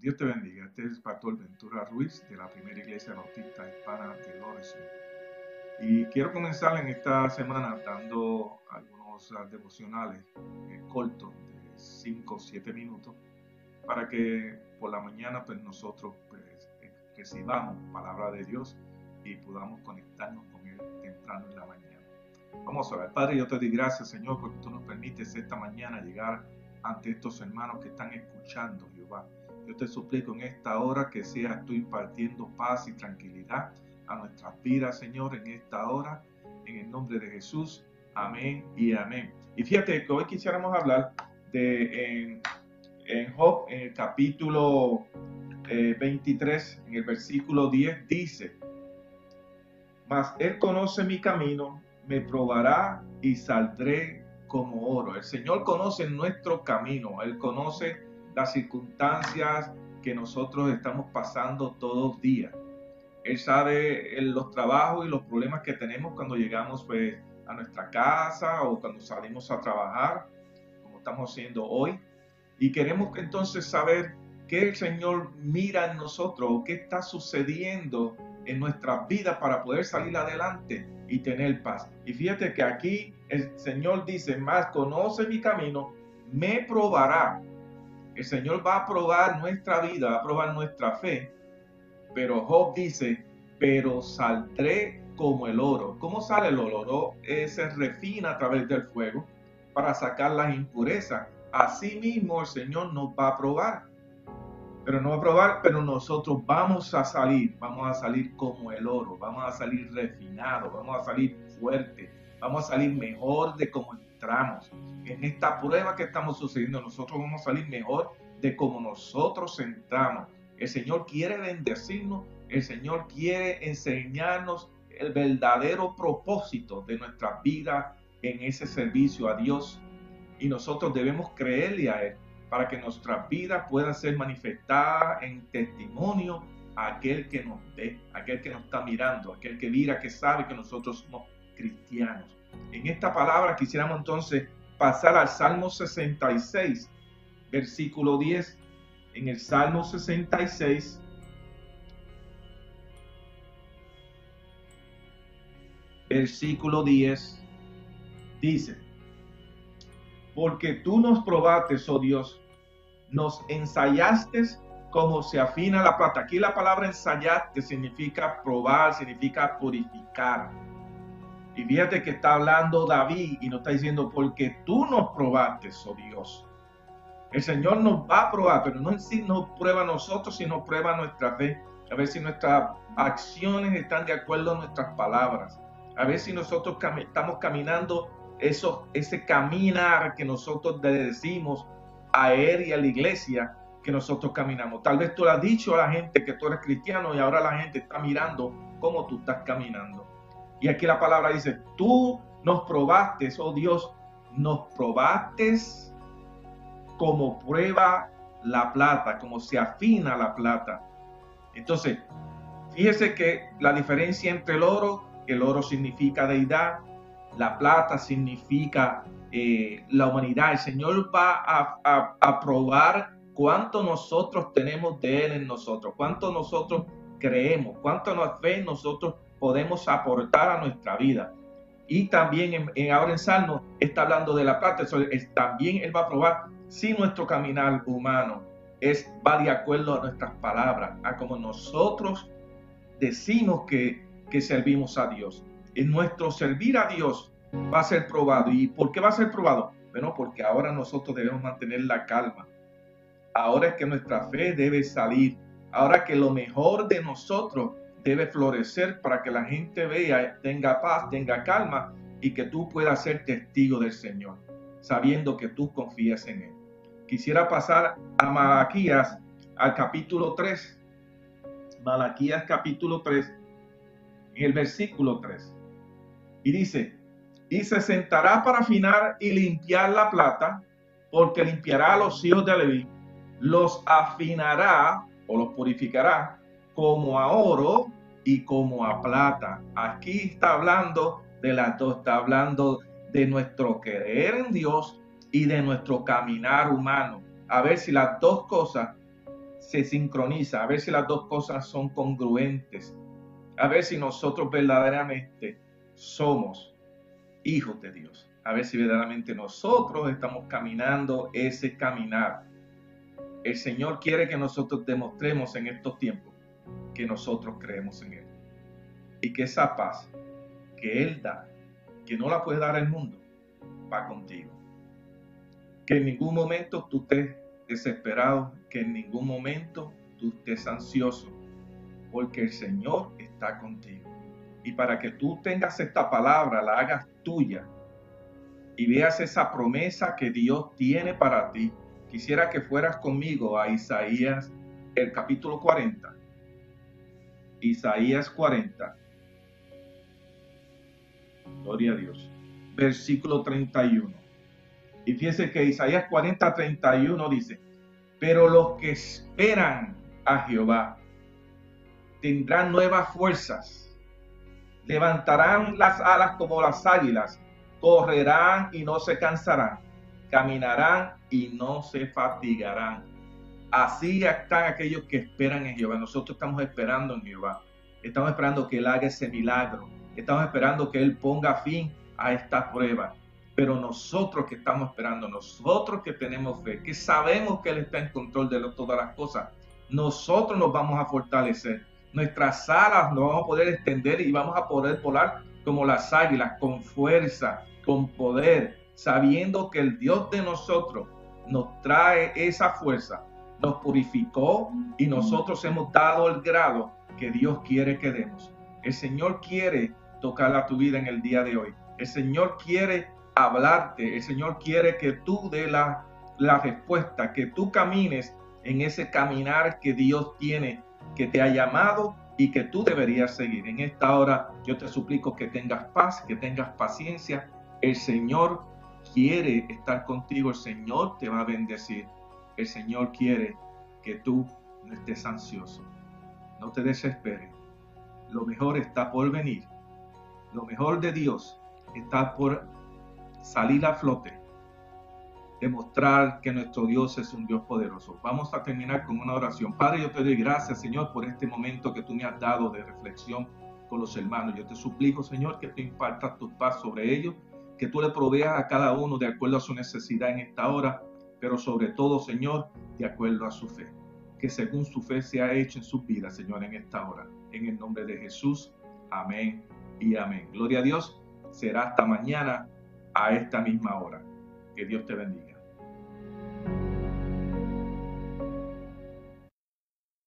Dios te bendiga. Este es pastor Ventura Ruiz de la primera iglesia bautista hispana de Lorezo. Y quiero comenzar en esta semana dando algunos uh, devocionales eh, cortos de 5 o 7 minutos para que por la mañana pues nosotros pues, eh, recibamos palabra de Dios y podamos conectarnos con Él temprano en la mañana. Vamos a ver, Padre, yo te doy gracias, Señor, porque tú nos permites esta mañana llegar ante estos hermanos que están escuchando, Jehová. Yo te suplico en esta hora que seas tú impartiendo paz y tranquilidad a nuestras vidas, Señor, en esta hora, en el nombre de Jesús. Amén y amén. Y fíjate que hoy quisiéramos hablar de en, Job, en el capítulo 23, eh, en el versículo 10, dice, mas Él conoce mi camino, me probará y saldré como oro. El Señor conoce nuestro camino, Él conoce las circunstancias que nosotros estamos pasando todos los días. Él sabe los trabajos y los problemas que tenemos cuando llegamos pues, a nuestra casa o cuando salimos a trabajar, como estamos haciendo hoy. Y queremos entonces saber qué el Señor mira en nosotros, qué está sucediendo en nuestras vidas para poder salir adelante y tener paz. Y fíjate que aquí el Señor dice, más conoce mi camino, me probará. El Señor va a probar nuestra vida, va a probar nuestra fe. Pero Job dice, pero saldré como el oro. ¿Cómo sale el oro? Eh, se refina a través del fuego para sacar las impurezas. Asimismo el Señor nos va a probar pero no va a probar, pero nosotros vamos a salir, vamos a salir como el oro, vamos a salir refinados, vamos a salir fuerte, vamos a salir mejor de como En esta prueba que estamos sucediendo, nosotros vamos a salir mejor de como nosotros entramos. El Señor quiere bendecirnos, el Señor quiere enseñarnos el verdadero propósito de nuestra vida en ese servicio a Dios. Y nosotros debemos creerle a Él para que nuestra vida pueda ser manifestada en testimonio a aquel que nos ve, aquel que nos está mirando, aquel que mira, que sabe que nosotros somos cristianos. En esta palabra quisiéramos entonces pasar al Salmo 66, versículo 10. En el Salmo 66, versículo 10, dice, porque tú nos probaste, oh Dios, nos ensayaste como se afina la plata. Aquí la palabra ensayaste significa probar, significa purificar. Y fíjate que está hablando David y nos está diciendo, porque tú nos probaste, oh Dios. El Señor nos va a probar, pero no en sí nos prueba a nosotros, sino prueba nuestra fe. A ver si nuestras acciones están de acuerdo a nuestras palabras. A ver si nosotros estamos caminando eso, ese caminar que nosotros le decimos a él y a la iglesia que nosotros caminamos. Tal vez tú le has dicho a la gente que tú eres cristiano y ahora la gente está mirando cómo tú estás caminando. Y aquí la palabra dice, tú nos probaste, oh Dios, nos probaste como prueba la plata, como se afina la plata. Entonces, fíjese que la diferencia entre el oro, el oro significa deidad, la plata significa eh, la humanidad. El Señor va a, probar cuánto nosotros tenemos de Él en nosotros, cuánto nosotros creemos, cuánto nos fe nosotros podemos aportar a nuestra vida. Y también en, ahora en Salmo está hablando de la plata, también Él va a probar si nuestro caminar humano es, va de acuerdo a nuestras palabras, a como nosotros decimos que, que servimos a Dios. En nuestro servir a Dios va a ser probado. ¿Y por qué va a ser probado? Bueno, porque ahora nosotros debemos mantener la calma. Ahora es que nuestra fe debe salir. Ahora que lo mejor de nosotros debe florecer para que la gente vea, tenga paz, tenga calma y que tú puedas ser testigo del Señor, sabiendo que tú confías en Él. Quisiera pasar a Malaquías, al capítulo 3. Malaquías capítulo 3, en el versículo 3. Y dice, y se sentará para afinar y limpiar la plata, porque limpiará a los hijos de Leví, los afinará o los purificará como a oro y como a plata. Aquí está hablando de las dos, está hablando de nuestro querer en Dios y de nuestro caminar humano. A ver si las dos cosas se sincroniza, a ver si las dos cosas son congruentes, a ver si nosotros verdaderamente somos hijos de Dios, a ver si verdaderamente nosotros estamos caminando ese caminar. El Señor quiere que nosotros demostremos en estos tiempos que nosotros creemos en Él y que esa paz que Él da, que no la puede dar el mundo, va contigo. Que en ningún momento tú estés desesperado, que en ningún momento tú estés ansioso, porque el Señor está contigo. Y para que tú tengas esta palabra, la hagas tuya y veas esa promesa que Dios tiene para ti, quisiera que fueras conmigo a Isaías, el capítulo 40. Isaías 40. Gloria a Dios. Versículo 31. Y fíjese que Isaías 40, 31 dice, pero los que esperan a Jehová tendrán nuevas fuerzas, levantarán las alas como las águilas, correrán y no se cansarán, caminarán y no se fatigarán. Así están aquellos que esperan en Jehová. Nosotros estamos esperando en Jehová. Estamos esperando que Él haga ese milagro. Estamos esperando que Él ponga fin a esta prueba. Pero nosotros que estamos esperando, nosotros que tenemos fe, que sabemos que Él está en control de todas las cosas, nosotros nos vamos a fortalecer. Nuestras alas nos vamos a poder extender y vamos a poder volar como las águilas, con fuerza, con poder, sabiendo que el Dios de nosotros nos trae esa fuerza, nos purificó y nosotros hemos dado el grado que Dios quiere que demos. El Señor quiere tocar a tu vida en el día de hoy. El Señor quiere hablarte. El Señor quiere que tú dé la, la respuesta, que tú camines en ese caminar que Dios tiene, que te ha llamado y que tú deberías seguir. En esta hora yo te suplico que tengas paz, que tengas paciencia. El Señor quiere estar contigo, el Señor te va a bendecir. El Señor quiere que tú no estés ansioso. No te desesperes. Lo mejor está por venir. Lo mejor de Dios está por salir a flote, demostrar que nuestro Dios es un Dios poderoso. Vamos a terminar con una oración. Padre, yo te doy gracias, Señor, por este momento que tú me has dado de reflexión con los hermanos. Yo te suplico, Señor, que tú impartas tu paz sobre ellos, que tú le proveas a cada uno de acuerdo a su necesidad en esta hora, pero sobre todo, Señor, de acuerdo a su fe. Que según su fe se ha hecho en su vida, Señor, en esta hora. En el nombre de Jesús. Amén y amén. Gloria a Dios. Será hasta mañana a esta misma hora. Que Dios te bendiga.